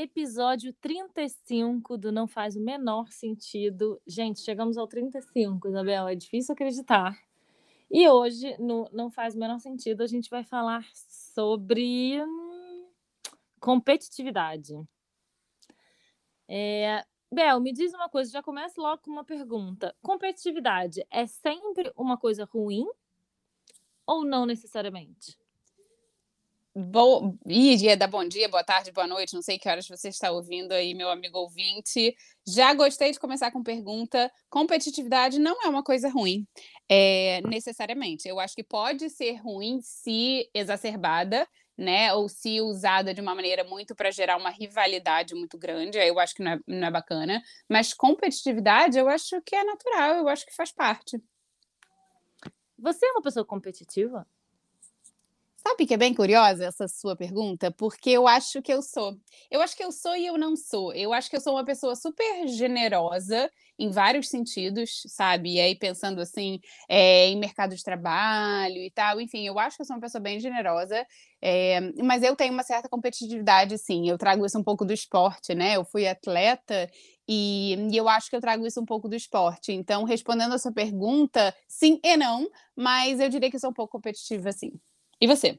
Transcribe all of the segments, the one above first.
Episódio 35 do Não Faz o Menor Sentido. Gente, chegamos ao 35, Isabel, é difícil acreditar. E hoje, no Não Faz o Menor Sentido, a gente vai falar sobre hum, competitividade. É... Bel, me diz uma coisa, já começa logo com uma pergunta. Competitividade é sempre uma coisa ruim ou não necessariamente? Bom, dia, da bom dia, boa tarde, boa noite, não sei que horas você está ouvindo aí, meu amigo ouvinte. Já gostei de começar com pergunta. Competitividade não é uma coisa ruim, é, necessariamente. Eu acho que pode ser ruim se exacerbada, né? Ou se usada de uma maneira muito para gerar uma rivalidade muito grande. Aí eu acho que não é, não é bacana. Mas competitividade, eu acho que é natural, eu acho que faz parte. Você é uma pessoa competitiva? Sabe que é bem curiosa essa sua pergunta? Porque eu acho que eu sou. Eu acho que eu sou e eu não sou. Eu acho que eu sou uma pessoa super generosa em vários sentidos, sabe? E aí, pensando assim, é, em mercado de trabalho e tal, enfim, eu acho que eu sou uma pessoa bem generosa, é, mas eu tenho uma certa competitividade, sim. Eu trago isso um pouco do esporte, né? Eu fui atleta e, e, eu acho que eu trago isso um pouco do esporte. Então, respondendo a sua pergunta, sim e não, mas eu diria que eu sou um pouco competitiva, sim. E você?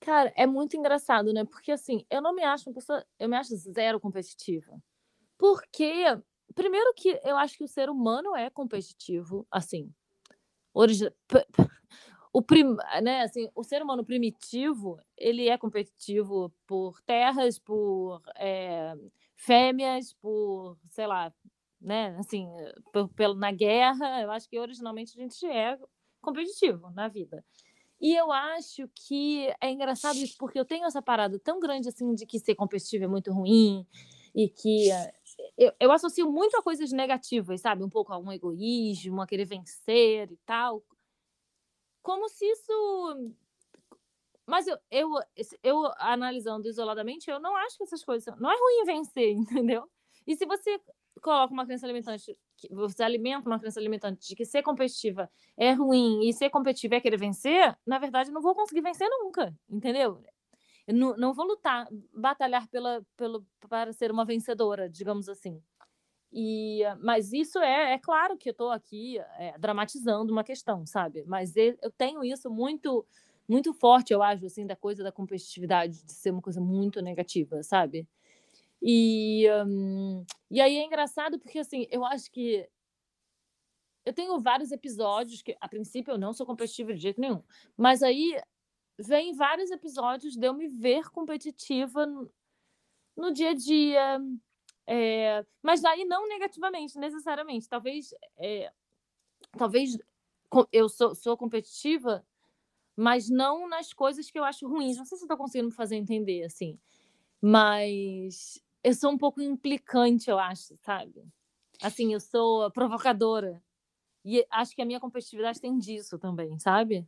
Cara, é muito engraçado, né? Porque assim, eu não me acho uma pessoa, eu me acho zero competitiva. Porque, primeiro que eu acho que o ser humano é competitivo, assim. O, prim... né, assim, o ser humano primitivo, ele é competitivo por terras, por é, fêmeas, por, sei lá, né, assim, por, na guerra. Eu acho que originalmente a gente é competitivo na vida. E eu acho que é engraçado isso, porque eu tenho essa parada tão grande assim de que ser competitivo é muito ruim e que eh, eu, eu associo muito a coisas negativas, sabe? Um pouco a um egoísmo, a querer vencer e tal. Como se isso. Mas eu, eu, eu analisando isoladamente, eu não acho que essas coisas. Não é ruim vencer, entendeu? E se você coloca uma crença limitante, você alimenta uma crença limitante de que ser competitiva é ruim e ser competitiva é querer vencer, na verdade, não vou conseguir vencer nunca, entendeu? Eu não, não vou lutar, batalhar pela, pelo, para ser uma vencedora, digamos assim. E, mas isso é, é claro que eu estou aqui é, dramatizando uma questão, sabe? Mas eu tenho isso muito muito forte, eu acho, assim, da coisa da competitividade, de ser uma coisa muito negativa, sabe? E, um, e aí é engraçado porque, assim, eu acho que eu tenho vários episódios que, a princípio, eu não sou competitiva de jeito nenhum, mas aí vem vários episódios de eu me ver competitiva no, no dia a dia, é, mas aí não negativamente, necessariamente. Talvez, é, talvez eu sou, sou competitiva, mas não nas coisas que eu acho ruins. Não sei se estou conseguindo me fazer entender, assim. Mas eu sou um pouco implicante, eu acho, sabe? Assim, eu sou provocadora. E acho que a minha competitividade tem disso também, sabe?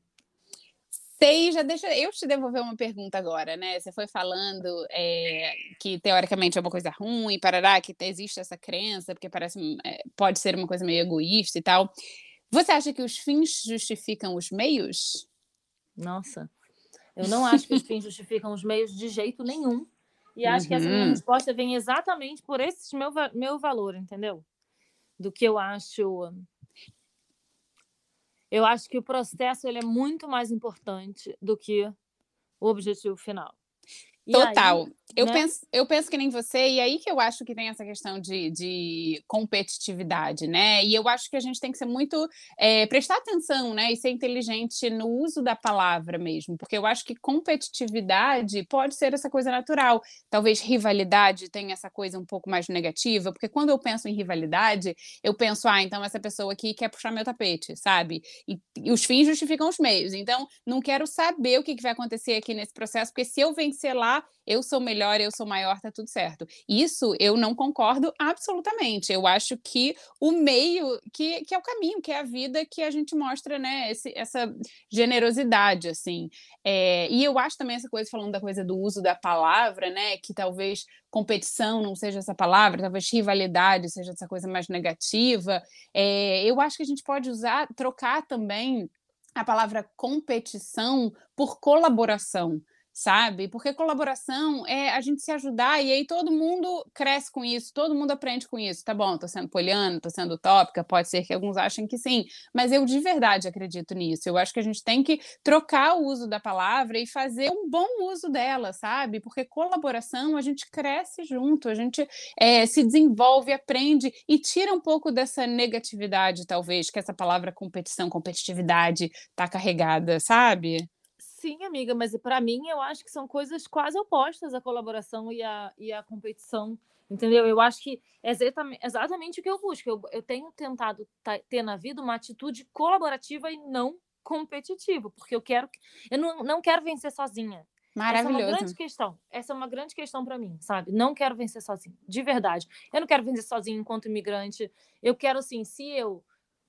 Sei, já deixa eu te devolver uma pergunta agora, né? Você foi falando é, que teoricamente é uma coisa ruim, parará, que existe essa crença, porque parece é, pode ser uma coisa meio egoísta e tal. Você acha que os fins justificam os meios? Nossa, eu não acho que os fins justificam os meios de jeito nenhum. E acho uhum. que essa minha uhum. resposta vem exatamente por esse meu, meu valor, entendeu? Do que eu acho. Eu acho que o processo ele é muito mais importante do que o objetivo final. E Total. aí, Eu, né? penso, eu penso que nem você, e aí que eu acho que tem essa questão de, de competitividade, né? E eu acho que a gente tem que ser muito. eh, prestar atenção, né? E ser inteligente no uso da palavra mesmo, porque eu acho que competitividade pode ser essa coisa natural. Talvez rivalidade tenha essa coisa um pouco mais negativa, porque quando eu penso em rivalidade, eu penso, ah, então essa pessoa aqui quer puxar meu tapete, sabe? E, e os fins justificam os meios. Então, não quero saber o que, que vai acontecer aqui nesse processo, porque se eu vencer lá, eu sou melhor, eu sou maior, tá tudo certo. Isso eu não concordo absolutamente. Eu acho que o meio, que, que é o caminho, que é a vida que a gente mostra, né? Esse, essa generosidade, assim. É, e eu acho também essa coisa, falando da coisa do uso da palavra, né? Que talvez competição não seja essa palavra, talvez rivalidade seja essa coisa mais negativa. É, eu acho que a gente pode usar, trocar também a palavra competição por colaboração sabe? Porque colaboração é a gente se ajudar e aí todo mundo cresce com isso, todo mundo aprende com isso. Tá bom, tô sendo poliana, tô sendo utópica, pode ser que alguns achem que sim, mas eu de verdade acredito nisso. Eu acho que a gente tem que trocar o uso da palavra e fazer um bom uso dela, sabe? Porque colaboração a gente cresce junto, a gente eh, se desenvolve, aprende e tira um pouco dessa negatividade, talvez, que essa palavra competição, competitividade tá carregada, sabe? Sim, amiga, mas para mim eu acho que são coisas quase opostas a colaboração e a, e a competição, entendeu? Eu acho que é exatamente, exatamente o que eu busco. Eu, eu tenho tentado ta- ter na vida uma atitude colaborativa e não competitiva, porque eu quero, que- eu não, não quero vencer sozinha. Essa é uma Maravilhoso. grande questão. Essa é uma grande questão para mim, sabe? Não quero vencer sozinho, de verdade. Eu não quero vencer sozinho enquanto imigrante. Eu quero, assim, se eu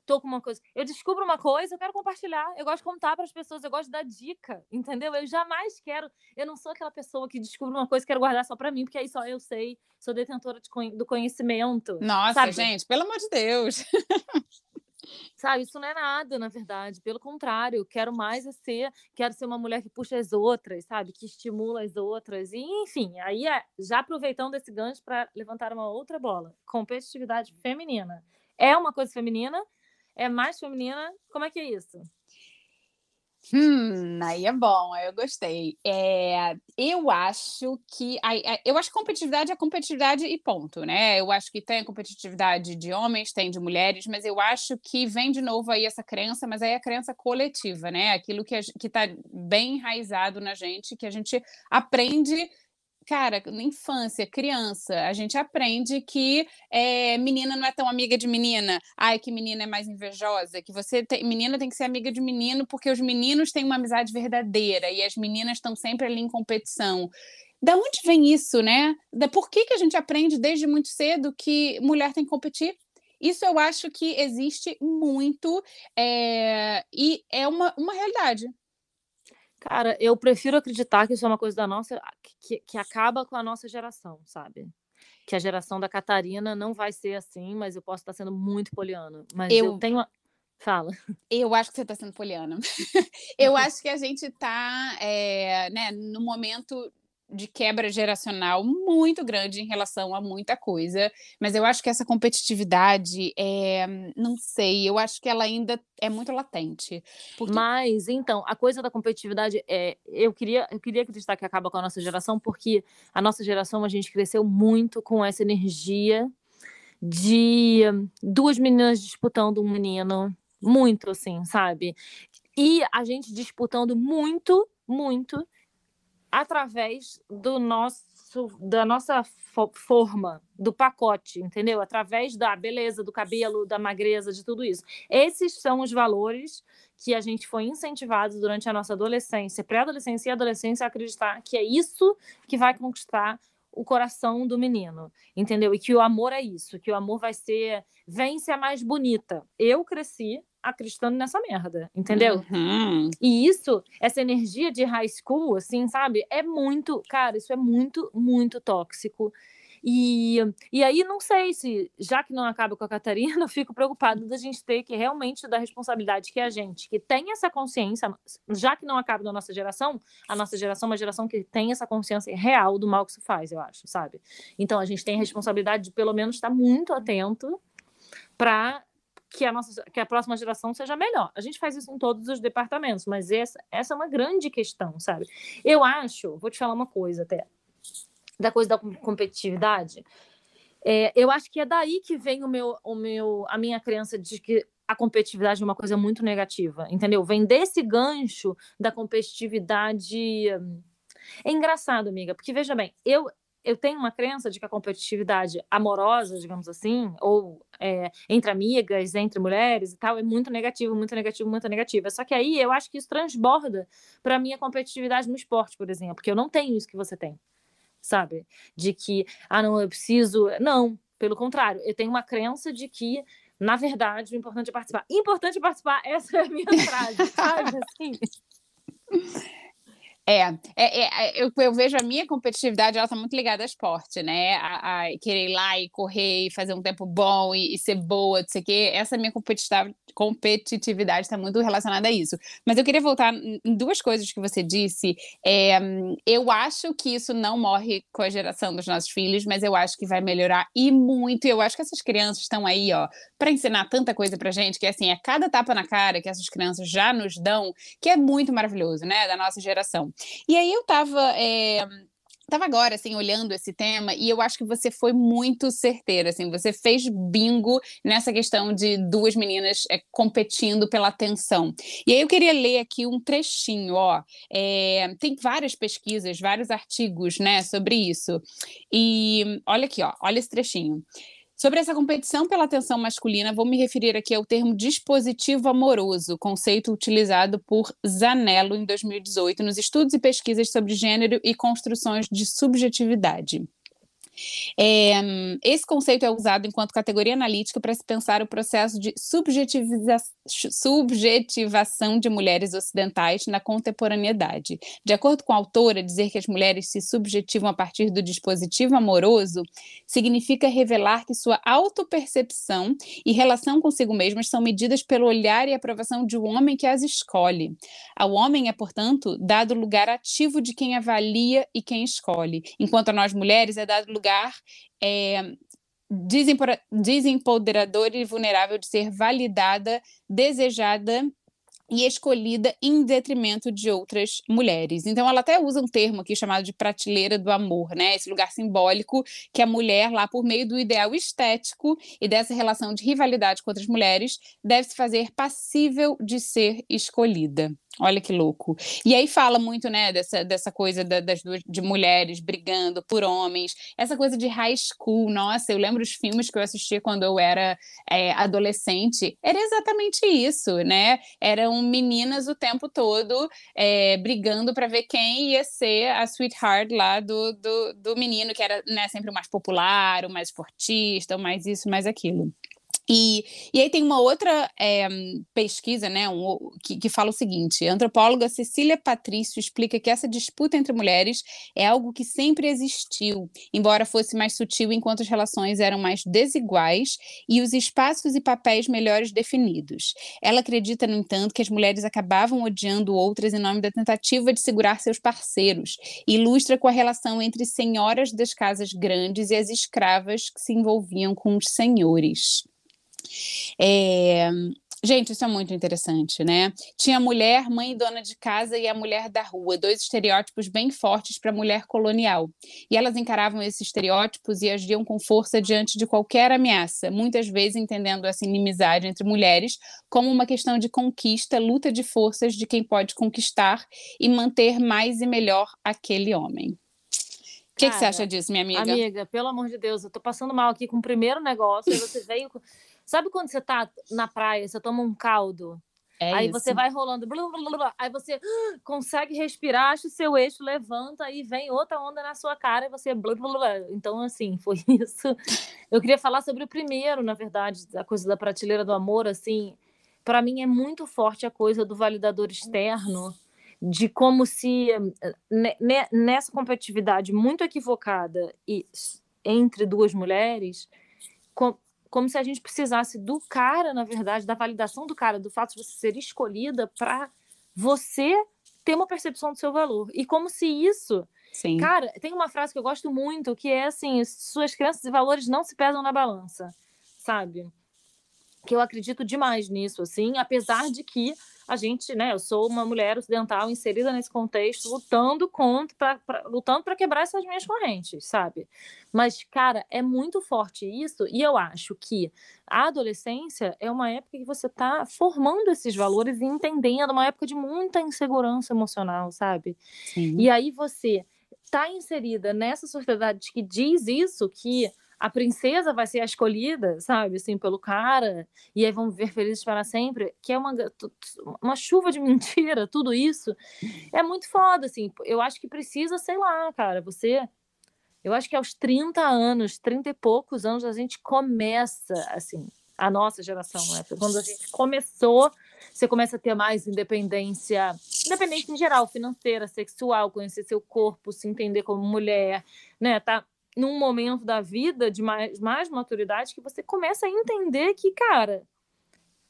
tô com uma coisa, eu descubro uma coisa, eu quero compartilhar. Eu gosto de contar para as pessoas, eu gosto de dar dica, entendeu? Eu jamais quero, eu não sou aquela pessoa que descobre uma coisa e quero guardar só para mim, porque aí só eu sei, sou detentora de do conhecimento. Nossa, sabe? gente, pelo amor de Deus. Sabe, isso não é nada, na verdade. Pelo contrário, quero mais é ser, quero ser uma mulher que puxa as outras, sabe? Que estimula as outras. E, enfim, aí é- já aproveitando esse gancho para levantar uma outra bola. Competitividade feminina. É uma coisa feminina? É mais feminina? Como é que é isso? Hum, aí é bom, eu gostei. É, eu acho que aí- eu acho que competitividade é competitividade e ponto, né? Eu acho que tem competitividade de homens, tem de mulheres, mas eu acho que vem de novo aí essa crença, mas aí é a crença coletiva, né? Aquilo que, a gen- que tá bem enraizado na gente, que a gente aprende. Cara, na infância, criança, a gente aprende que é, menina não é tão amiga de menina. Ai, que menina é mais invejosa. Que você tem, menina tem que ser amiga de menino porque os meninos têm uma amizade verdadeira e as meninas estão sempre ali em competição. Da onde vem isso, né? Da, por que, que a gente aprende desde muito cedo que mulher tem que competir? Isso eu acho que existe muito é, e é uma, uma realidade. Cara, eu prefiro acreditar que isso é uma coisa da nossa, que, que acaba com a nossa geração, sabe? Que a geração da Catarina não vai ser assim, mas eu posso estar sendo muito poliana. Mas eu, Eu- tenho. Fala. Eu acho que você está sendo poliana. eu acho que a gente está né, no momento de quebra geracional muito grande em relação a muita coisa, mas eu acho que essa competitividade, é, não sei, eu acho que ela ainda é muito latente. Porque Mas, então, a coisa da competitividade é. Eu queria, eu queria acreditar que acaba com a nossa geração, porque a nossa geração, a gente cresceu muito com essa energia de duas meninas disputando um menino. Muito, assim, sabe? E a gente disputando muito, muito através do nosso da nossa fo- forma, do pacote, entendeu? Através da beleza, do cabelo, da magreza, de tudo isso. Esses são os valores que a gente foi incentivado durante a nossa adolescência, pré-adolescência e adolescência a acreditar que é isso que vai conquistar o coração do menino, entendeu? E que o amor é isso, que o amor vai ser vence a mais bonita. Eu cresci acreditando nessa merda, entendeu? Uhum. E isso, essa energia de high school, assim, sabe? É muito, cara, isso é muito, muito tóxico. E, e aí, não sei se, já que não acaba com a Catarina, eu fico preocupada da gente ter que realmente dar responsabilidade que é a gente, que tem essa consciência, já que não acaba da nossa geração, a nossa geração é uma geração que tem essa consciência real do mal que se faz, eu acho, sabe? Então, a gente tem a responsabilidade de, pelo menos, estar muito atento para que a nossa que a próxima geração seja melhor. A gente faz isso em todos os departamentos, mas essa, essa é uma grande questão, sabe? Eu acho, vou te falar uma coisa até, da coisa da competitividade. É, eu acho que é daí que vem o meu, o meu, a minha crença de que a competitividade é uma coisa muito negativa, entendeu? Vem desse gancho da competitividade. É engraçado, amiga, porque veja bem, eu eu tenho uma crença de que a competitividade amorosa, digamos assim, ou é, entre amigas, entre mulheres e tal, é muito negativo, muito negativo, muito negativa. Só que aí eu acho que isso transborda para a minha competitividade no esporte, por exemplo, porque eu não tenho isso que você tem sabe? De que, ah, não, eu preciso. Não, pelo contrário, eu tenho uma crença de que, na verdade, o importante é participar. Importante participar, essa é a minha frase, sabe? Assim. É, é, é eu, eu, vejo a minha competitividade, ela tá muito ligada ao esporte, né? A, a querer ir lá e correr e fazer um tempo bom e, e ser boa, não sei o quê. Essa minha competitividade está muito relacionada a isso. Mas eu queria voltar em duas coisas que você disse. É, eu acho que isso não morre com a geração dos nossos filhos, mas eu acho que vai melhorar e muito. Eu acho que essas crianças estão aí, ó, para ensinar tanta coisa pra gente, que assim, é cada tapa na cara que essas crianças já nos dão, que é muito maravilhoso, né? Da nossa geração. E aí eu estava é, Tava agora, assim, olhando esse tema, e eu acho que você foi muito certeira, assim, você fez bingo nessa questão de duas meninas é, competindo pela atenção. E aí eu queria ler aqui um trechinho, ó, é, tem várias pesquisas, vários artigos, né, sobre isso. E olha aqui, ó, olha esse trechinho. Sobre essa competição pela atenção masculina, vou me referir aqui ao termo dispositivo amoroso, conceito utilizado por Zanello em 2018 nos estudos e pesquisas sobre gênero e construções de subjetividade. É, esse conceito é usado enquanto categoria analítica para se pensar o processo de subjetivação de mulheres ocidentais na contemporaneidade. De acordo com a autora, dizer que as mulheres se subjetivam a partir do dispositivo amoroso significa revelar que sua autopercepção e relação consigo mesmas são medidas pelo olhar e aprovação de um homem que as escolhe. Ao homem é, portanto, dado lugar ativo de quem avalia e quem escolhe, enquanto a nós mulheres é dado lugar lugar é, desempoderador e vulnerável de ser validada, desejada e escolhida em detrimento de outras mulheres. Então ela até usa um termo aqui chamado de prateleira do amor, né? Esse lugar simbólico que a mulher lá por meio do ideal estético e dessa relação de rivalidade com outras mulheres deve se fazer passível de ser escolhida. Olha que louco. E aí fala muito, né, dessa, dessa coisa da, das duas de mulheres brigando por homens, essa coisa de high school. Nossa, eu lembro os filmes que eu assistia quando eu era é, adolescente. Era exatamente isso, né? Eram meninas o tempo todo é, brigando para ver quem ia ser a sweetheart lá do, do, do menino, que era né, sempre o mais popular, o mais esportista, o mais isso, mais aquilo. E, e aí tem uma outra é, pesquisa né, um, que, que fala o seguinte: a antropóloga Cecília Patrício explica que essa disputa entre mulheres é algo que sempre existiu, embora fosse mais sutil enquanto as relações eram mais desiguais e os espaços e papéis melhores definidos. Ela acredita, no entanto, que as mulheres acabavam odiando outras em nome da tentativa de segurar seus parceiros, ilustra com a relação entre senhoras das casas grandes e as escravas que se envolviam com os senhores. É, Gente, isso é muito interessante, né? Tinha a mulher, mãe e dona de casa, e a mulher da rua, dois estereótipos bem fortes para a mulher colonial. E elas encaravam esses estereótipos e agiam com força diante de qualquer ameaça, muitas vezes entendendo essa inimizade entre mulheres como uma questão de conquista, luta de forças de quem pode conquistar e manter mais e melhor aquele homem. O que, que, você acha disso, minha amiga? Amiga, pelo amor de Deus, eu tô passando mal aqui com o primeiro negócio, aí você veio. Sabe quando você tá na praia, você toma um caldo? É aí isso. você vai rolando, blá, blá, blá, aí você uh, consegue respirar, acha o seu eixo, levanta e vem outra onda na sua cara e você. Então, assim, foi isso. Eu queria falar sobre o primeiro, na verdade, a coisa da prateleira do amor, assim. Para mim é muito forte a coisa do validador externo, de como se nessa competitividade muito equivocada e entre duas mulheres, como se a gente precisasse do cara, na verdade, da validação do cara, do fato de você ser escolhida para você ter uma percepção do seu valor. E como se isso. Sim. Cara, tem uma frase que eu gosto muito que é assim: suas crenças e valores não se pesam na balança, sabe? Que eu acredito demais nisso, assim, apesar de que a gente, né, eu sou uma mulher ocidental inserida nesse contexto, lutando contra, pra, lutando para quebrar essas minhas correntes, sabe? Mas, cara, é muito forte isso, e eu acho que a adolescência é uma época que você está formando esses valores e entendendo, uma época de muita insegurança emocional, sabe? Sim. E aí você está inserida nessa sociedade que diz isso, que a princesa vai ser a escolhida, sabe, assim, pelo cara, e aí vão viver felizes para sempre, que é uma, uma chuva de mentira, tudo isso. É muito foda, assim. Eu acho que precisa, sei lá, cara, você. Eu acho que aos 30 anos, 30 e poucos anos, a gente começa, assim, a nossa geração, né? Quando a gente começou, você começa a ter mais independência, independência em geral, financeira, sexual, conhecer seu corpo, se entender como mulher, né? Tá num momento da vida de mais, mais maturidade que você começa a entender que, cara,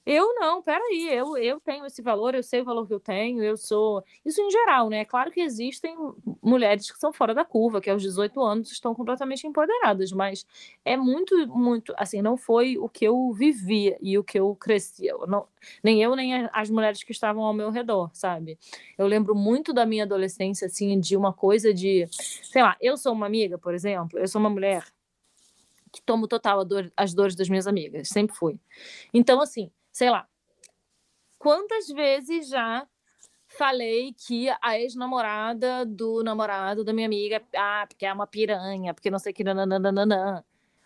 eu não, peraí, eu, eu tenho esse valor, eu sei o valor que eu tenho, eu sou. Isso em geral, né? É claro que existem mulheres que são fora da curva, que aos 18 anos estão completamente empoderadas, mas é muito, muito. Assim, não foi o que eu vivia e o que eu crescia. Não, nem eu, nem as mulheres que estavam ao meu redor, sabe? Eu lembro muito da minha adolescência, assim, de uma coisa de. Sei lá, eu sou uma amiga, por exemplo, eu sou uma mulher que tomo total dor, as dores das minhas amigas, sempre fui. Então, assim sei lá, quantas vezes já falei que a ex-namorada do namorado da minha amiga, ah, porque é uma piranha, porque não sei o que, nananana.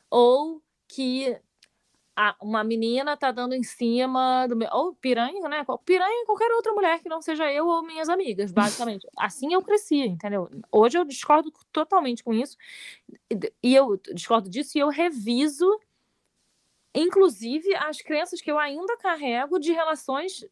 ou que uma menina tá dando em cima do meu, ou piranha, né? Piranha qualquer outra mulher que não seja eu ou minhas amigas, basicamente. Assim eu cresci, entendeu? Hoje eu discordo totalmente com isso, e eu discordo disso e eu reviso inclusive as crenças que eu ainda carrego de relações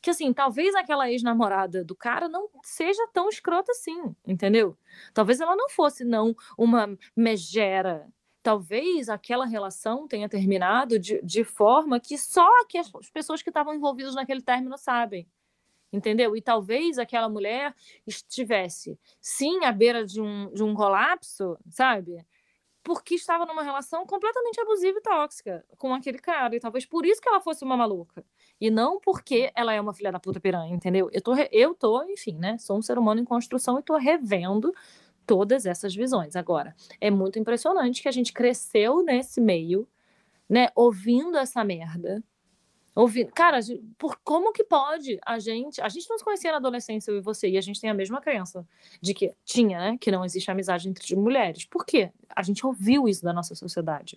que assim, talvez aquela ex-namorada do cara não seja tão escrota assim, entendeu? Talvez ela não fosse não uma megera. Talvez aquela relação tenha terminado de, de forma que só que as pessoas que estavam envolvidas naquele término sabem. Entendeu? E talvez aquela mulher estivesse, sim, à beira de um, de um colapso, sabe? Porque estava numa relação completamente abusiva e tóxica com aquele cara. E talvez por isso que ela fosse uma maluca. E não porque ela é uma filha da puta piranha, entendeu? Eu tô, eu tô, enfim, né? Sou um ser humano em construção e tô revendo todas essas visões. Agora, é muito impressionante que a gente cresceu nesse meio, né? Ouvindo essa merda ouvindo. Cara, por como que pode a gente. A gente não se conhecia na adolescência, eu e você, e a gente tem a mesma crença de que tinha, né? Que não existe amizade entre mulheres. Por quê? A gente ouviu isso da nossa sociedade.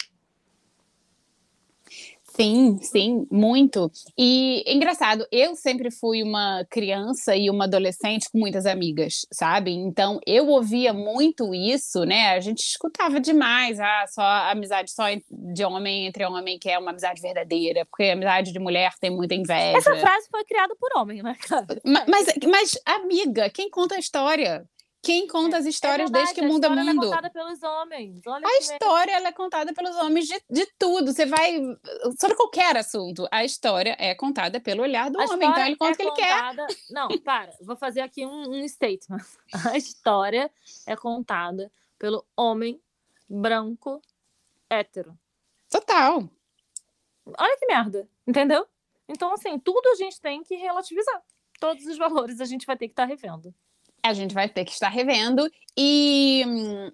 Sim, sim, muito. E engraçado, eu sempre fui uma criança e uma adolescente com muitas amigas, sabe? Então eu ouvia muito isso, né? A gente escutava demais, ah, só amizade só de homem entre homem, que é uma amizade verdadeira, porque amizade de mulher tem muita inveja. Essa frase foi criada por homem, né, cara? Mas, mas, mas amiga, quem conta a história? Quem conta as histórias é verdade, desde que o mundo é mundo? A história é contada pelos homens. Olha a história é contada pelos homens de, de tudo. Você vai. Sobre qualquer assunto. A história é contada pelo olhar do a homem. Então ele conta é o que contada... ele quer. Não, para. Vou fazer aqui um, um statement. A história é contada pelo homem branco hétero. Total. Olha que merda. Entendeu? Então, assim, tudo a gente tem que relativizar. Todos os valores a gente vai ter que estar tá revendo a gente vai ter que estar revendo. E,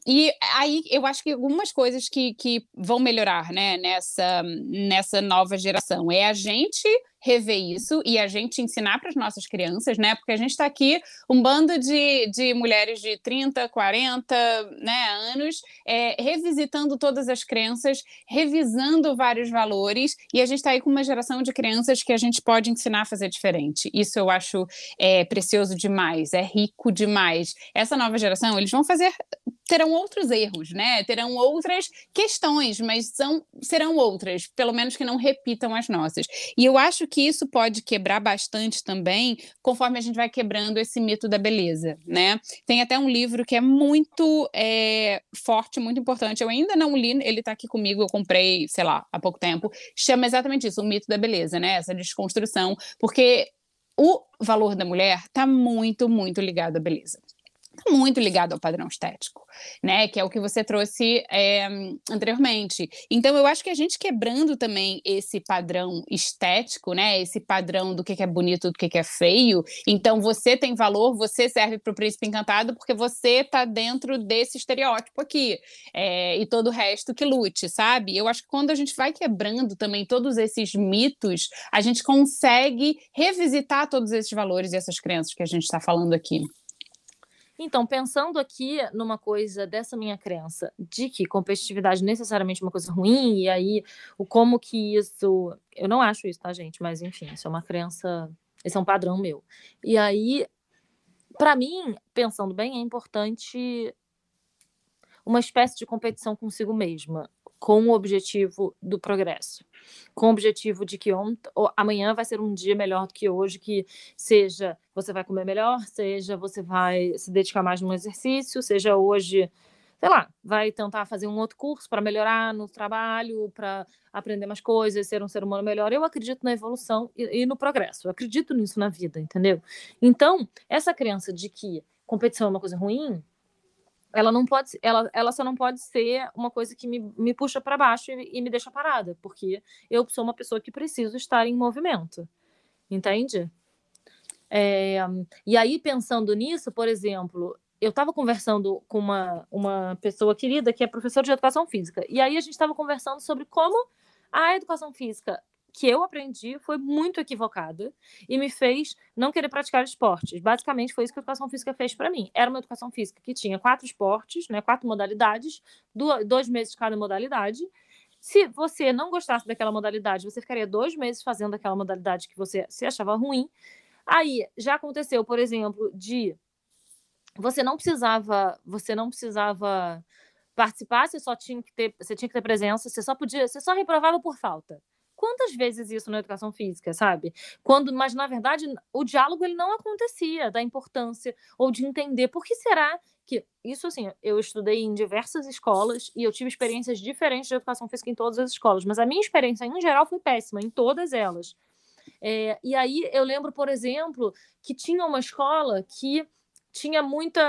e aí eu acho que algumas coisas que, que vão melhorar né, nessa, nessa nova geração é a gente rever isso e a gente ensinar para as nossas crianças, né? Porque a gente está aqui, um bando de, de mulheres de 30, 40 né, anos, é, revisitando todas as crenças, revisando vários valores, e a gente está aí com uma geração de crianças que a gente pode ensinar a fazer diferente. Isso eu acho é, precioso demais, é rico demais. Essa nova geração, eles vão fazer terão outros erros, né? Terão outras questões, mas são, serão outras, pelo menos que não repitam as nossas. E eu acho que isso pode quebrar bastante também, conforme a gente vai quebrando esse mito da beleza, né? Tem até um livro que é muito é, forte, muito importante. Eu ainda não li, ele está aqui comigo, eu comprei, sei lá, há pouco tempo. Chama exatamente isso, o mito da beleza, né? Essa desconstrução, porque o valor da mulher está muito, muito ligado à beleza está muito ligado ao padrão estético, né? Que é o que você trouxe é, anteriormente. Então, eu acho que a gente quebrando também esse padrão estético, né? Esse padrão do que é bonito, do que é feio. Então, você tem valor, você serve para o príncipe encantado porque você está dentro desse estereótipo aqui. É, e todo o resto que lute, sabe? Eu acho que quando a gente vai quebrando também todos esses mitos, a gente consegue revisitar todos esses valores e essas crenças que a gente está falando aqui. Então, pensando aqui numa coisa dessa minha crença, de que competitividade necessariamente é uma coisa ruim, e aí o como que isso. Eu não acho isso, tá, gente? Mas enfim, isso é uma crença. Esse é um padrão meu. E aí, para mim, pensando bem, é importante uma espécie de competição consigo mesma com o objetivo do progresso, com o objetivo de que ontem, amanhã vai ser um dia melhor do que hoje, que seja você vai comer melhor, seja você vai se dedicar mais no exercício, seja hoje, sei lá, vai tentar fazer um outro curso para melhorar no trabalho, para aprender mais coisas, ser um ser humano melhor. Eu acredito na evolução e, e no progresso, eu acredito nisso na vida, entendeu? Então, essa crença de que competição é uma coisa ruim, ela não pode ela, ela só não pode ser uma coisa que me, me puxa para baixo e, e, me deixa parada porque eu sou uma pessoa que preciso estar em movimento entende? É, e aí pensando nisso por exemplo eu estava conversando com uma, uma pessoa querida que é professora de educação física e aí a gente estava conversando sobre como a educação física que eu aprendi foi muito equivocada e me fez não querer praticar esportes. Basicamente, foi isso que a educação física fez para mim. Era uma educação física que tinha quatro esportes, né, quatro modalidades, dois meses cada modalidade. Se você não gostasse daquela modalidade, você ficaria dois meses fazendo aquela modalidade que você se achava ruim. Aí já aconteceu, por exemplo, de você não precisava, você não precisava participar, você só tinha que ter, você tinha que ter presença, você só podia, você só reprovava por falta quantas vezes isso na educação física, sabe? Quando, mas na verdade o diálogo ele não acontecia da importância ou de entender por que será que isso assim, eu estudei em diversas escolas e eu tive experiências diferentes de educação física em todas as escolas, mas a minha experiência em geral foi péssima em todas elas. É, e aí eu lembro, por exemplo, que tinha uma escola que tinha muita.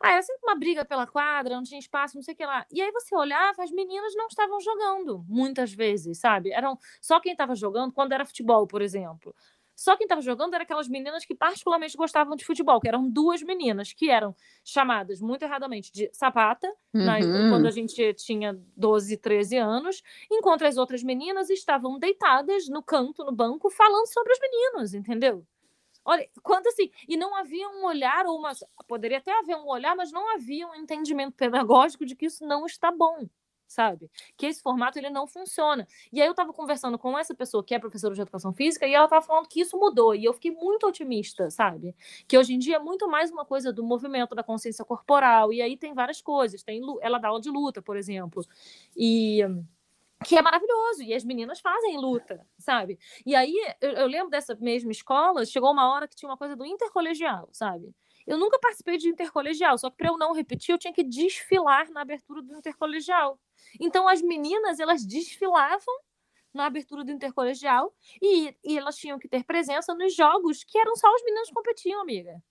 Ah, era sempre uma briga pela quadra, não tinha espaço, não sei o que lá. E aí você olhava, as meninas não estavam jogando, muitas vezes, sabe? Eram só quem estava jogando quando era futebol, por exemplo. Só quem estava jogando eram aquelas meninas que particularmente gostavam de futebol, que eram duas meninas que eram chamadas muito erradamente de sapata, uhum. na, quando a gente tinha 12, 13 anos, enquanto as outras meninas estavam deitadas no canto, no banco, falando sobre os meninos, entendeu? Olha, quando assim, e não havia um olhar ou uma. Poderia até haver um olhar, mas não havia um entendimento pedagógico de que isso não está bom, sabe? Que esse formato ele não funciona. E aí eu estava conversando com essa pessoa que é professora de educação física e ela estava falando que isso mudou. E eu fiquei muito otimista, sabe? Que hoje em dia é muito mais uma coisa do movimento da consciência corporal. E aí tem várias coisas. Tem, ela dá aula de luta, por exemplo. E que é maravilhoso, e as meninas fazem luta, sabe? E aí, eu, eu, lembro dessa mesma escola, chegou uma hora que tinha uma coisa do intercolegial, sabe? Eu nunca participei de intercolegial, só que para eu não repetir, eu tinha que desfilar na abertura do intercolegial. Então, as meninas, elas desfilavam na abertura do intercolegial e, e elas tinham que ter presença nos jogos que eram só os meninos competiam, amiga.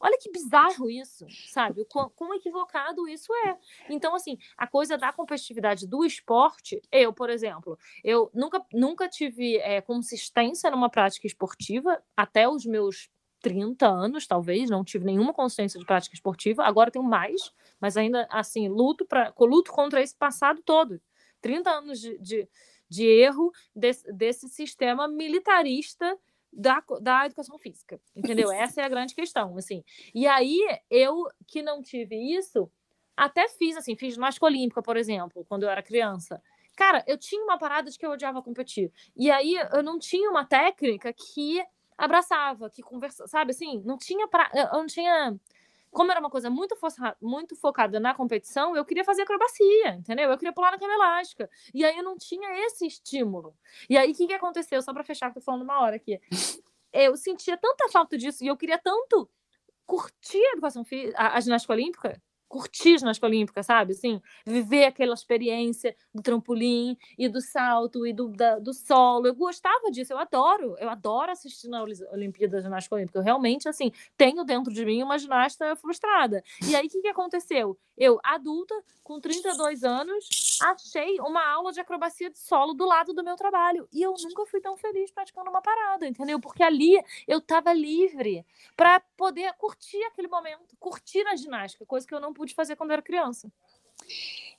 Olha que bizarro isso, sabe? Quão, quão, equivocado isso é. Então, assim, a coisa da competitividade do esporte, eu, por exemplo, eu nunca, nunca tive é, consistência numa prática esportiva até os meus 30 anos, talvez, não tive nenhuma consciência de prática esportiva, agora tenho mais, mas ainda assim, luto, luto contra esse passado todo. 30 anos de, de, de erro desse, desse sistema militarista da, da educação física, entendeu? Essa é a grande questão, assim. E aí, eu que não tive isso, até fiz, assim, fiz ginástica olímpica, por exemplo, quando eu era criança. Cara, eu tinha uma parada de que eu odiava competir. E aí, eu não tinha uma técnica que abraçava, que conversava, sabe, assim, não tinha, pra... eu não tinha como era uma coisa muito, muito focada na competição, eu queria fazer acrobacia, entendeu? Eu queria pular na cama elástica. E aí eu não tinha esse estímulo. E aí o que, que aconteceu? Só para fechar, que eu tô falando uma hora aqui. Eu sentia tanta falta disso e eu queria tanto curtir a educação a, a ginástica olímpica, curtir ginástica olímpica, sabe? Assim, viver aquela experiência do trampolim e do salto e do, da, do solo. Eu gostava disso, eu adoro, eu adoro assistir na Olimpíada Ginástica Olímpica. Eu realmente, assim, tenho dentro de mim uma ginasta frustrada. E aí, o que, que aconteceu? Eu, adulta, com 32 anos, achei uma aula de acrobacia de solo do lado do meu trabalho. E eu nunca fui tão feliz praticando uma parada, entendeu? Porque ali eu estava livre para poder curtir aquele momento, curtir a ginástica, coisa que eu não pude fazer quando era criança.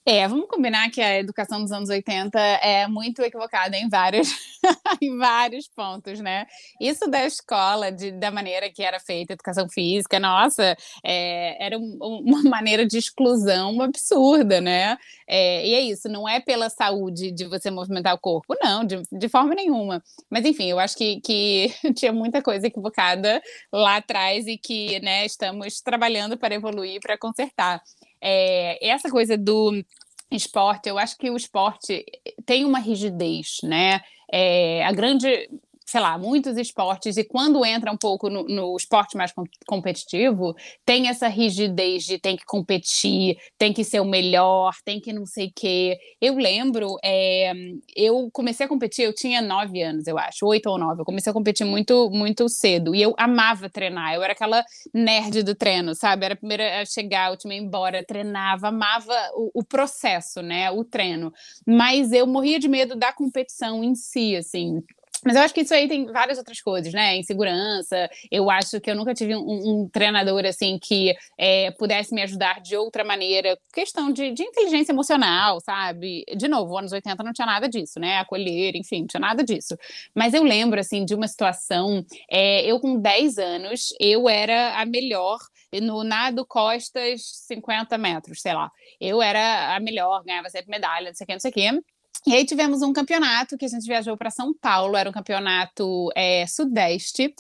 É, vamos combinar que a educação dos anos 80 é muito equivocada em vários, em vários pontos, né? Isso da escola, de, da maneira que era feita a educação física, nossa, é, era um, uma maneira de exclusão absurda, né? É, e é isso, não é pela saúde de você movimentar o corpo, não, de, de forma nenhuma. Mas, enfim, eu acho que, que tinha muita coisa equivocada lá atrás e que né, estamos trabalhando para evoluir, para consertar. É, essa coisa do esporte, eu acho que o esporte tem uma rigidez, né? É, a grande sei lá, muitos esportes, e quando entra um pouco no, no esporte mais com, competitivo, tem essa rigidez de tem que competir, tem que ser o melhor, tem que não sei o quê. Eu lembro, é, eu comecei a competir, eu tinha nove anos, eu acho, oito ou nove. Eu comecei a competir muito, muito cedo, e eu amava treinar, eu era aquela nerd do treino, sabe? Era a primeira a chegar, a última a ir embora, treinava, amava o, o processo, né? O treino. Mas eu morria de medo da competição em si, assim. Mas eu acho que isso aí tem várias outras coisas, né? Insegurança. Eu acho que eu nunca tive um, um treinador assim que é, pudesse me ajudar de outra maneira. Questão de, de, inteligência emocional, sabe? De novo, anos 80 não tinha nada disso, né? Acolher, enfim, não tinha nada disso. Mas eu lembro, assim, de uma situação. É, eu, com 10 anos, eu era a melhor no nado costas 50 metros, sei lá. Eu era a melhor, ganhava sempre medalha, não sei o que, não sei o que. E aí tivemos um campeonato que a gente viajou para São Paulo, era um campeonato é, sudeste,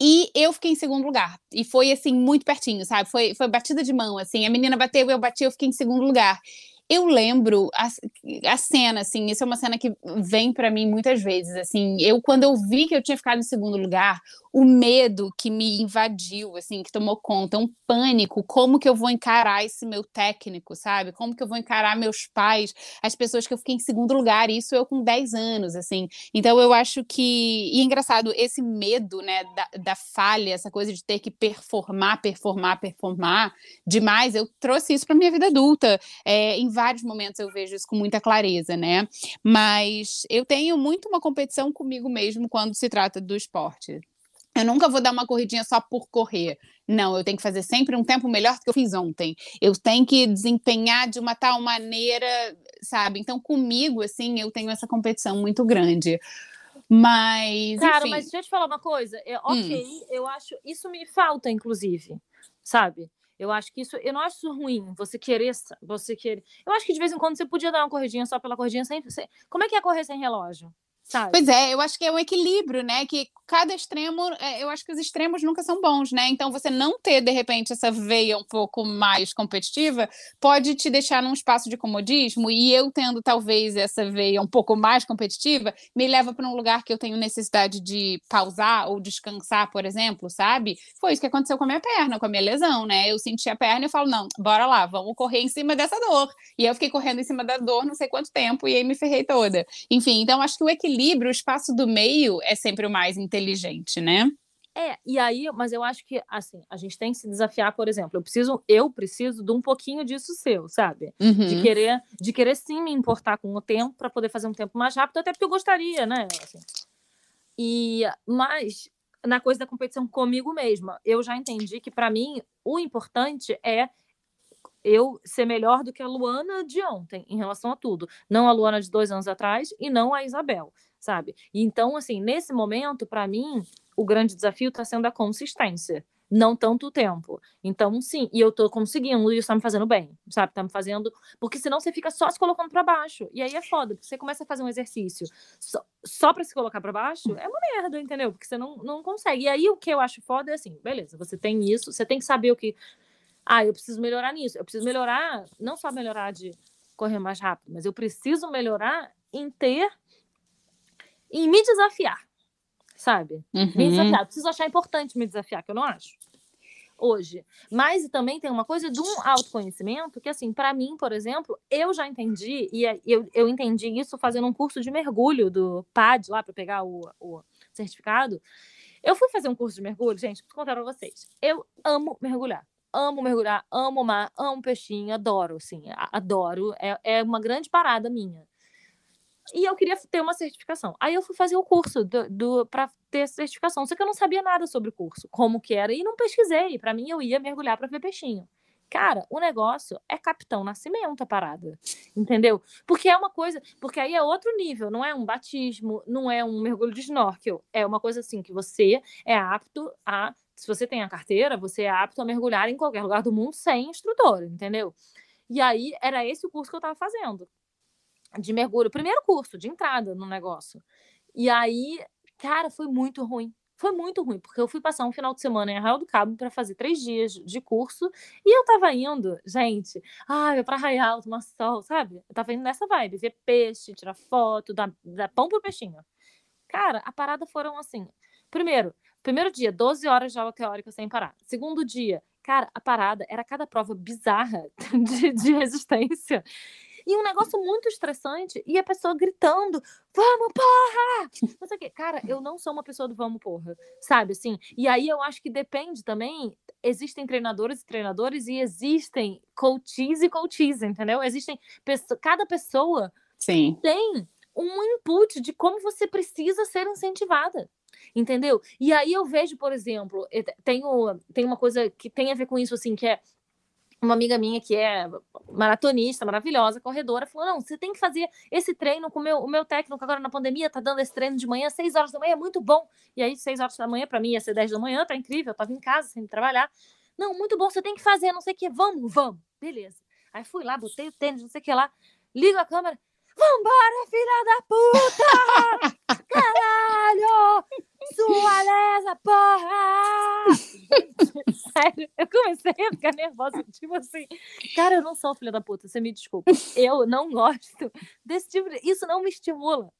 e eu fiquei em segundo lugar. E foi assim, muito pertinho, sabe? Foi, foi batida de mão, assim. A menina bateu, eu bati, eu fiquei em segundo lugar. Eu lembro a, a cena, assim, isso é uma cena que vem para mim muitas vezes, assim, eu quando eu vi que eu tinha ficado em segundo lugar, o medo que me invadiu, assim, que tomou conta, um pânico, como que eu vou encarar esse meu técnico, sabe? Como que eu vou encarar meus pais, as pessoas que eu fiquei em segundo lugar, isso eu com 10 anos, assim. Então eu acho que, e é engraçado, esse medo, né, da, da falha, essa coisa de ter que performar, performar, performar demais, eu trouxe isso para minha vida adulta. É, em vários momentos eu vejo isso com muita clareza, né? Mas eu tenho muito uma competição comigo mesmo quando se trata do esporte. Eu nunca vou dar uma corridinha só por correr. Não, eu tenho que fazer sempre um tempo melhor do que eu fiz ontem. Eu tenho que desempenhar de uma tal maneira, sabe? Então, comigo, assim, eu tenho essa competição muito grande. Mas. Cara, enfim. mas deixa eu te falar uma coisa. É, ok, hum. eu acho. Isso me falta, inclusive, sabe? Eu acho que isso, eu não acho isso ruim, você querer, você querer. Eu acho que de vez em quando você podia dar uma corridinha só pela corridinha sem, sem... Como é que é correr sem relógio? Sabe? Pois é, eu acho que é um equilíbrio, né? Que cada extremo, é, eu acho que os extremos nunca são bons, né? Então, você não ter, de repente, essa veia um pouco mais competitiva pode te deixar num espaço de comodismo, e eu tendo, talvez, essa veia um pouco mais competitiva, me leva para um lugar que eu tenho necessidade de pausar ou descansar, por exemplo, sabe? Foi isso que aconteceu com a minha perna, com a minha lesão, né? Eu senti a perna e falo, não, bora lá, vamos correr em cima dessa dor. E eu fiquei correndo em cima da dor não sei quanto tempo, e aí me ferrei toda. Enfim, então acho que o equilíbrio, o espaço do meio é sempre o mais inteligente inteligente, né? É, e aí, mas eu acho que assim, a gente tem que se desafiar, por exemplo, eu preciso, eu preciso de um pouquinho disso seu, sabe? Uhum. De querer, de querer sim me importar com o tempo para poder fazer um tempo mais rápido, até porque eu gostaria, né? Assim. E mas na coisa da competição comigo mesma, eu já entendi que para mim o importante é eu ser melhor do que a Luana de ontem em relação a tudo. Não a Luana de dois anos atrás e não a Isabel sabe? Então, assim, nesse momento, para mim, o grande desafio está sendo a consistência, não tanto tempo. Então, sim, e eu tô conseguindo, e isso tá me fazendo bem, sabe? Tá me fazendo. Porque senão você fica só se colocando para baixo. E aí é foda, porque você começa a fazer um exercício só, só para se colocar para baixo, é uma merda, entendeu? Porque você não, não consegue. E aí o que eu acho foda é assim, beleza, você tem isso, você tem que saber o que. Ah, eu preciso melhorar nisso. Eu preciso melhorar, não só melhorar de correr mais rápido, mas eu preciso melhorar em ter em me desafiar, sabe? Uhum. Me desafiar. Preciso achar importante me desafiar, que eu não acho. hoje. Mas também tem uma coisa de um autoconhecimento que, assim, para mim, por exemplo, eu já entendi, e é, eu, eu entendi isso fazendo um curso de mergulho do PAD lá para pegar o, o certificado. Eu fui fazer um curso de mergulho, gente, vou contar pra vocês. Eu amo mergulhar. Amo mergulhar, amo mar, amo peixinho, adoro, assim, adoro. É, é uma grande parada minha. E eu queria ter uma certificação. Aí eu fui fazer o curso do, do para ter certificação. Só que eu não sabia nada sobre o curso, como que era, e não pesquisei. Para mim, eu ia mergulhar para ver peixinho. Cara, o negócio é Capitão Nascimento a parada. Entendeu? Porque é uma coisa. Porque aí é outro nível, não é um batismo, não é um mergulho de snorkel. É uma coisa assim que você é apto a. Se você tem a carteira, você é apto a mergulhar em qualquer lugar do mundo sem instrutor, entendeu? E aí era esse o curso que eu estava fazendo de mergulho, primeiro curso de entrada no negócio. E aí, cara, foi muito ruim. Foi muito ruim, porque eu fui passar um final de semana em Arraial do Cabo para fazer três dias de curso e eu tava indo, gente, ai, para Arraial, tomar sol, sabe? Eu tava indo nessa vibe, ver peixe, tirar foto, dar, dar pão pro peixinho. Cara, a parada foram assim. Primeiro, primeiro dia, 12 horas de aula teórica sem parar. Segundo dia, cara, a parada era cada prova bizarra de, de resistência. E um negócio muito estressante, e a pessoa gritando: Vamos, porra! Não sei o quê. Cara, eu não sou uma pessoa do vamos, porra. Sabe assim? E aí eu acho que depende também. Existem treinadores e treinadores, e existem coaches e coaches, entendeu? Existem. Cada pessoa Sim. tem um input de como você precisa ser incentivada entendeu? E aí eu vejo, por exemplo, tem, tem uma coisa que tem a ver com isso, assim, que é uma amiga minha que é maratonista, maravilhosa, corredora, falou: não, você tem que fazer esse treino com o meu, o meu técnico agora na pandemia, tá dando esse treino de manhã, seis horas da manhã, é muito bom. E aí, seis horas da manhã, para mim ia ser dez da manhã, tá incrível, eu tava em casa sem trabalhar. Não, muito bom, você tem que fazer, não sei o que, vamos, vamos, beleza. Aí fui lá, botei o tênis, não sei o que lá, ligo a câmera, Vambora, filha da puta! Caralho! Sua lesa, porra! Sério, ficar nervosa, tipo assim, cara, eu não sou filha da puta, você me desculpa. Eu não gosto desse tipo de... Isso não me estimula.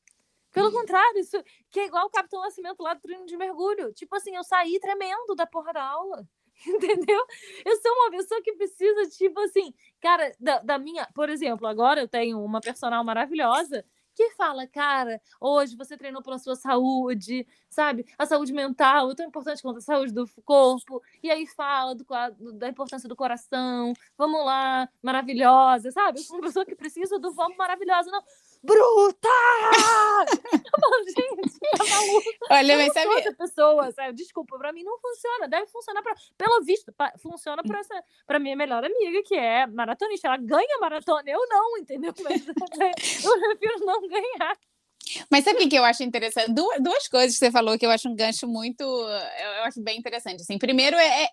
Pelo contrário, isso que é igual o Capitão Nascimento lá do treino de mergulho. Tipo assim, eu saí tremendo da porra da aula. Entendeu? Eu sou uma pessoa que precisa, tipo assim, cara, da, da minha. Por exemplo, agora eu tenho uma personal maravilhosa que fala, cara, hoje você treinou pela sua saúde, sabe? A saúde mental é tão importante quanto a saúde do corpo. E aí fala do, da importância do coração. Vamos lá, maravilhosa, sabe? Uma pessoa que precisa do vamos maravilhosa. Não, bruta! gente, tá maluca. Olha, mas sabe... essa pessoa, sabe? Desculpa, pra mim não funciona. Deve funcionar pra... Pelo visto, pra... funciona pra, essa... pra minha melhor amiga, que é maratonista. Ela ganha maratona, eu não, entendeu? Mas eu prefiro não ganhar. Mas sabe o que eu acho interessante? Duas, duas coisas que você falou que eu acho um gancho muito. Eu, acho bem interessante. Assim, primeiro é, é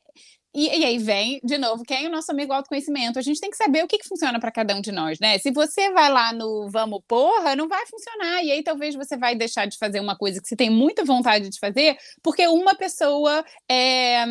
e, e, aí vem, de novo, quem é o nosso amigo autoconhecimento? A gente tem que saber o que, que funciona para cada um de nós, né? Se você vai lá no vamos porra, não vai funcionar. E aí talvez você vai deixar de fazer uma coisa que você tem muita vontade de fazer, porque uma pessoa é,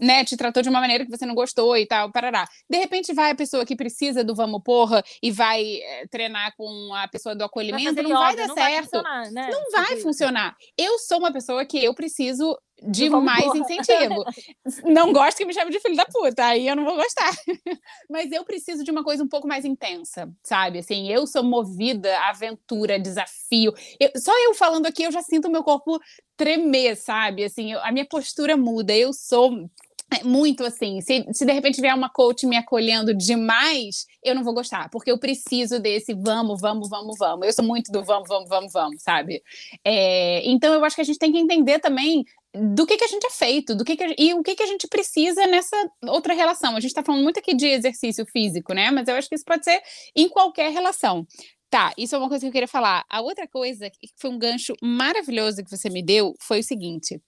né, te tratou de uma maneira que você não gostou e tal, parará. De repente vai a pessoa que precisa do vamos porra e vai é, treinar com a pessoa do acolhimento, não vai dar não certo. Vai né? Não vai funcionar. Eu sou uma pessoa que eu preciso de mais porra. incentivo. Não gosto que me chame de filho da puta, aí eu não vou gostar. Mas eu preciso de uma coisa um pouco mais intensa, sabe? Assim, eu sou movida a aventura, desafio. Eu, só eu falando aqui, eu já sinto o meu corpo tremer, sabe? Assim, eu, a minha postura muda. Eu sou é, muito assim, se, se de repente vier uma coach me acolhendo demais, eu não vou gostar, porque eu preciso desse vamos, vamos, vamos, vamos. Eu sou muito do vamos, vamos, vamos, vamos, sabe? É, então eu acho que a gente tem que entender também do que, que a gente é feito, do que, que e o que, que a gente precisa nessa outra relação. A gente está falando muito aqui de exercício físico, né? Mas eu acho que isso pode ser em qualquer relação. Tá, isso é uma coisa que eu queria falar. A outra coisa, que foi um gancho maravilhoso que você me deu, foi o seguinte: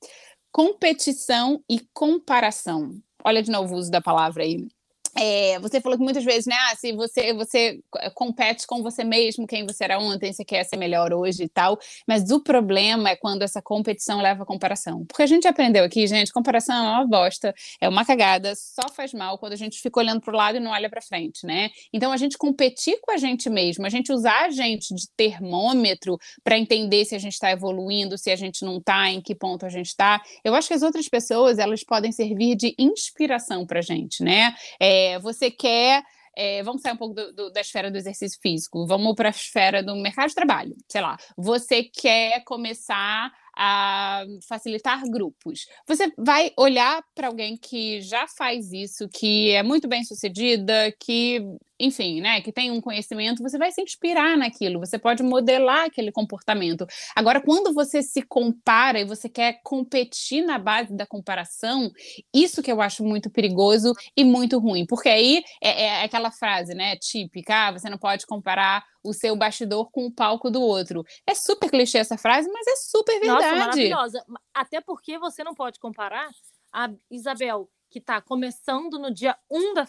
competição e comparação. Olha de novo o uso da palavra aí. É, você falou que muitas vezes, né? Ah, se você, você compete com você mesmo, quem você era ontem, você quer ser melhor hoje e tal. Mas o problema é quando essa competição leva a comparação. Porque a gente aprendeu aqui, gente, comparação é uma bosta, é uma cagada, só faz mal quando a gente fica olhando para o lado e não olha para frente, né? Então a gente competir com a gente mesmo, a gente usar a gente de termômetro para entender se a gente está evoluindo, se a gente não está, em que ponto a gente está. Eu acho que as outras pessoas elas podem servir de inspiração para a gente, né? É, você quer. É, vamos sair um pouco do, do, da esfera do exercício físico, vamos para a esfera do mercado de trabalho. Sei lá, você quer começar a facilitar grupos. Você vai olhar para alguém que já faz isso, que é muito bem sucedida, que enfim, né, que tem um conhecimento, você vai se inspirar naquilo, você pode modelar aquele comportamento. Agora, quando você se compara e você quer competir na base da comparação, isso que eu acho muito perigoso e muito ruim, porque aí é, é aquela frase, né, típica, ah, você não pode comparar o seu bastidor com o palco do outro. É super clichê essa frase, mas é super verdade. Nossa, maravilhosa. Até porque você não pode comparar a Isabel que está começando no dia 1 da,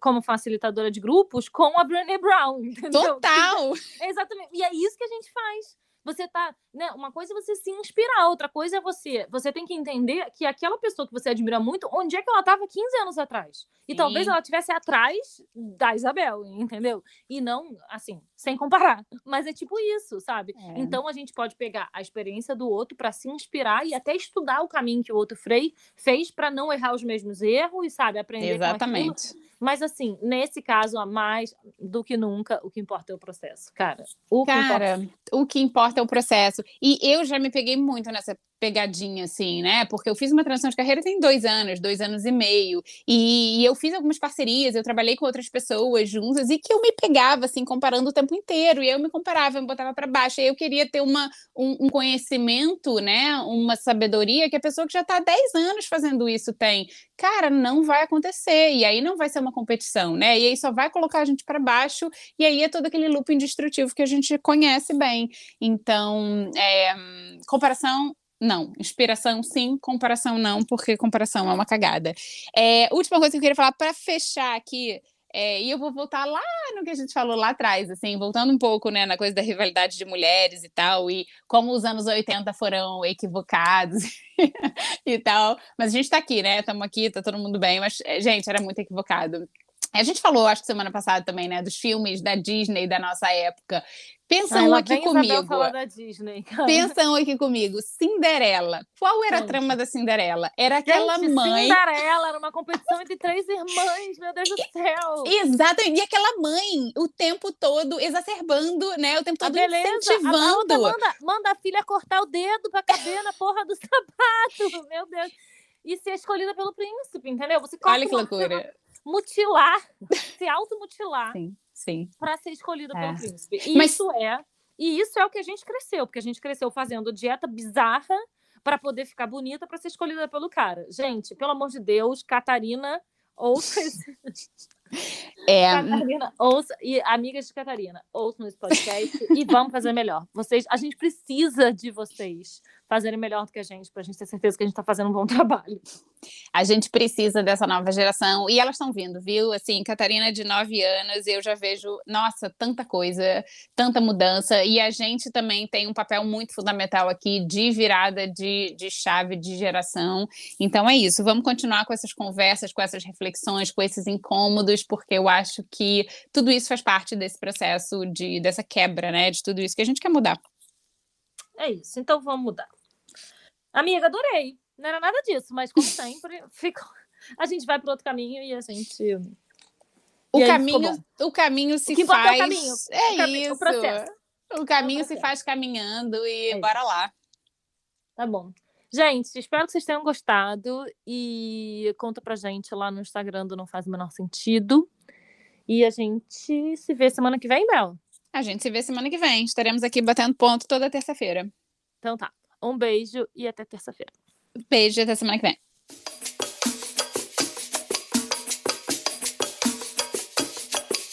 como facilitadora de grupos com a Brené Brown, entendeu? Total! Exatamente. E é isso que a gente faz. Você tá, né? Uma coisa é você se inspirar, outra coisa é você. Você tem que entender que aquela pessoa que você admira muito, onde é que ela estava 15 anos atrás? E Sim. talvez ela estivesse atrás da Isabel, entendeu? E não, assim, sem comparar. Mas é tipo isso, sabe? É. Então a gente pode pegar a experiência do outro para se inspirar e até estudar o caminho que o outro frei fez para não errar os mesmos erros, sabe? Aprender Exatamente. Mas assim, nesse caso, a mais do que nunca, o que importa é o processo, cara. O cara, que importa... o que importa é o processo. E eu já me peguei muito nessa pegadinha, assim, né? Porque eu fiz uma transição de carreira tem dois anos, dois anos e meio. E, eu fiz algumas parcerias, eu trabalhei com outras pessoas juntas e que eu me pegava, assim, comparando o tempo inteiro. E eu me comparava, eu me botava para baixo. E eu queria ter uma, um, um, conhecimento, né? Uma sabedoria que a pessoa que já está há 10 anos fazendo isso tem. Cara, não vai acontecer. E aí não vai ser uma competição, né? E aí só vai colocar a gente para baixo. E aí é todo aquele loop indestrutivo que a gente conhece bem. Então, é, comparação não. Inspiração, sim. Comparação, não, porque comparação é uma cagada. É, última coisa que eu queria falar para fechar aqui. É, e eu vou voltar lá no que a gente falou lá atrás, assim, voltando um pouco, né, na coisa da rivalidade de mulheres e tal, e como os anos 80 foram equivocados e tal. Mas a gente tá aqui, né? Estamos aqui, tá todo mundo bem, mas, é, gente, era muito equivocado. A gente falou, acho que semana passada também, né, dos filmes da Disney da nossa época, Pensam Ai, aqui comigo. Disney, Pensam aqui comigo. Cinderela. Qual era Gente. a trama da Cinderela? Era aquela Gente, mãe. Cinderela era uma competição entre três irmãs, meu Deus do céu. Exatamente. E aquela mãe o tempo todo exacerbando, né? O tempo todo incentivando. A, a outra manda, manda a filha cortar o dedo pra caber na porra do sapato. Meu Deus. E ser escolhida pelo príncipe, entendeu? Você Olha que loucura. Mutilar, se automutilar. Sim sim. Para ser escolhida é. pelo príncipe. E Mas... isso é. E isso é o que a gente cresceu, porque a gente cresceu fazendo dieta bizarra para poder ficar bonita para ser escolhida pelo cara. Gente, pelo amor de Deus, Catarina, ouça. É... Catarina, ouça, e amigas de Catarina, ouçam esse podcast e vamos fazer melhor. Vocês, a gente precisa de vocês fazerem melhor do que a gente, para a gente ter certeza que a gente está fazendo um bom trabalho. A gente precisa dessa nova geração e elas estão vindo, viu? Assim, Catarina de nove anos, eu já vejo, nossa, tanta coisa, tanta mudança e a gente também tem um papel muito fundamental aqui de virada de, de chave de geração. Então é isso, vamos continuar com essas conversas, com essas reflexões, com esses incômodos, porque eu acho que tudo isso faz parte desse processo de dessa quebra, né? De tudo isso que a gente quer mudar. É isso, então vamos mudar. Amiga, adorei. Não era nada disso, mas como sempre, ficou... a gente vai para outro caminho e a gente. O e caminho, o caminho se o faz. É, o caminho. é o caminho, isso. O, processo. o caminho é o se faz caminhando e é bora lá. Tá bom. Gente, espero que vocês tenham gostado e conta pra gente lá no Instagram do Não Faz o Menor Sentido. E a gente se vê semana que vem, Bel? A gente se vê semana que vem. Estaremos aqui batendo ponto toda terça-feira. Então tá. Um beijo e até terça-feira. Beijo e até semana que vem.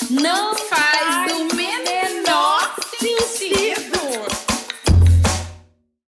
Não